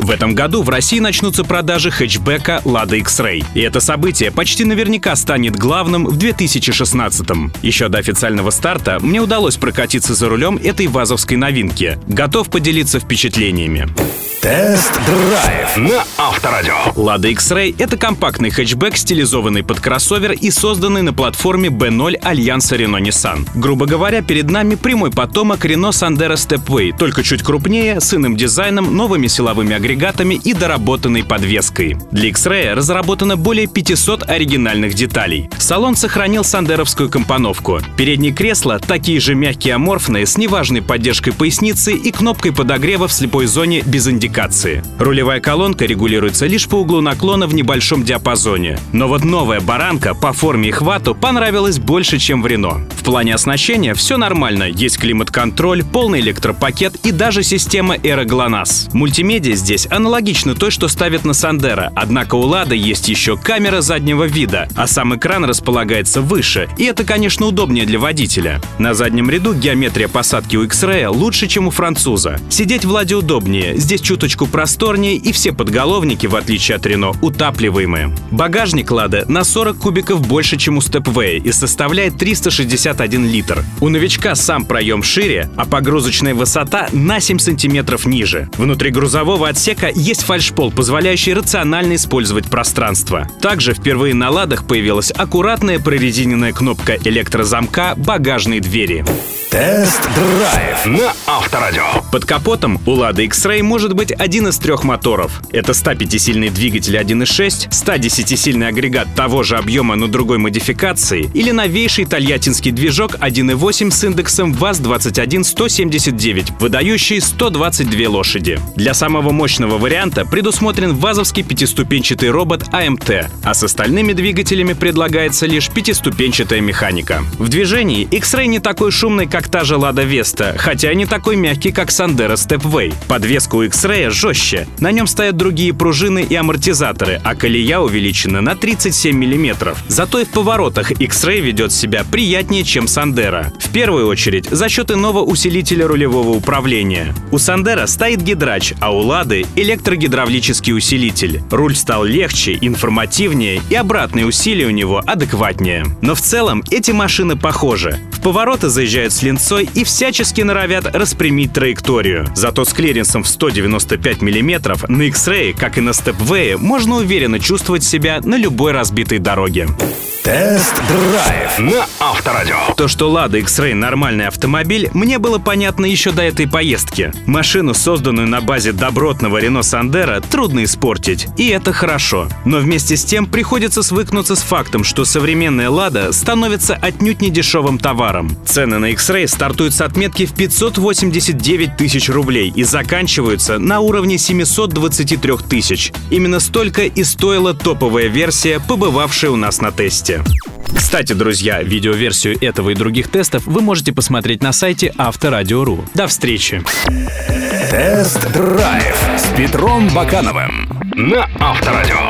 В этом году в России начнутся продажи хэтчбека Lada X-Ray. И это событие почти наверняка станет главным в 2016-м. Еще до официального старта мне удалось прокатиться за рулем этой вазовской новинки. Готов поделиться впечатлениями. Тест-драйв на Авторадио. Lada X-Ray — это компактный хэтчбэк, стилизованный под кроссовер и созданный на платформе B0 Альянса Renault-Nissan. Грубо говоря, перед нами прямой потомок Renault Sandero Stepway, только чуть крупнее, с иным дизайном, новыми силовыми агрегатами и доработанной подвеской. Для X-Ray разработано более 500 оригинальных деталей. Салон сохранил сандеровскую компоновку. Передние кресла такие же мягкие аморфные, с неважной поддержкой поясницы и кнопкой подогрева в слепой зоне без индикации. Рулевая колонка регулируется лишь по углу наклона в небольшом диапазоне. Но вот новая баранка по форме и хвату понравилась больше, чем в Рено. В плане оснащения все нормально. Есть климат-контроль, полный электропакет и даже система GLONASS. Мультимедиа здесь аналогична той, что ставят на Сандера, однако у Лада есть еще камера заднего вида, а сам экран располагается выше, и это, конечно, удобнее для водителя. На заднем ряду геометрия посадки у X-Ray лучше, чем у француза. Сидеть в Ладе удобнее, здесь чуточку просторнее и все подголовники, в отличие от Рено, утапливаемые. Багажник Лада на 40 кубиков больше, чем у Stepway и составляет 361 литр. У новичка сам проем шире, а погрузочная высота на 7 сантиметров ниже. Внутри грузового отсека есть фальшпол, позволяющий рационально использовать пространство. Также впервые на Ладах появилась аккуратная прорезиненная кнопка электрозамка багажной двери. Тест-драйв на Авторадио. Под капотом у Lada X-Ray может быть один из трех моторов. Это 105-сильный двигатель 1.6, 110-сильный агрегат того же объема, но другой модификации, или новейший тольяттинский движок 1.8 с индексом ВАЗ-21179, выдающий 122 лошади. Для самого мощного варианта предусмотрен вазовский пятиступенчатый робот АМТ, а с остальными двигателями предлагается лишь пятиступенчатая механика. В движении X-Ray не такой шумный, как та же Lada Vesta, хотя не такой мягкий, как Sandero Stepway. Подвеска у X-Ray жестче. На нем стоят другие пружины и амортизаторы, а колея увеличена на 37 мм. Зато и в поворотах X-Ray ведет себя приятнее, чем Sandero. В первую очередь за счет иного усилителя рулевого управления. У Sandero стоит гидрач, а у Электрогидравлический усилитель. Руль стал легче, информативнее и обратные усилия у него адекватнее. Но в целом эти машины похожи. В повороты заезжают с линцой и всячески норовят распрямить траекторию. Зато с клиренсом в 195 мм на X-Ray, как и на Stepway, можно уверенно чувствовать себя на любой разбитой дороге. Тест-драйв на Авторадио. То, что Lada X-Ray нормальный автомобиль, мне было понятно еще до этой поездки. Машину, созданную на базе добротного Renault Sandero, трудно испортить, и это хорошо. Но вместе с тем приходится свыкнуться с фактом, что современная Lada становится отнюдь не дешевым товаром. Цены на X-Ray стартуют с отметки в 589 тысяч рублей и заканчиваются на уровне 723 тысяч. Именно столько и стоила топовая версия, побывавшая у нас на тесте. Кстати, друзья, видеоверсию этого и других тестов вы можете посмотреть на сайте Авторадио.ру. До встречи! Тест-драйв с Петром Бакановым на Авторадио.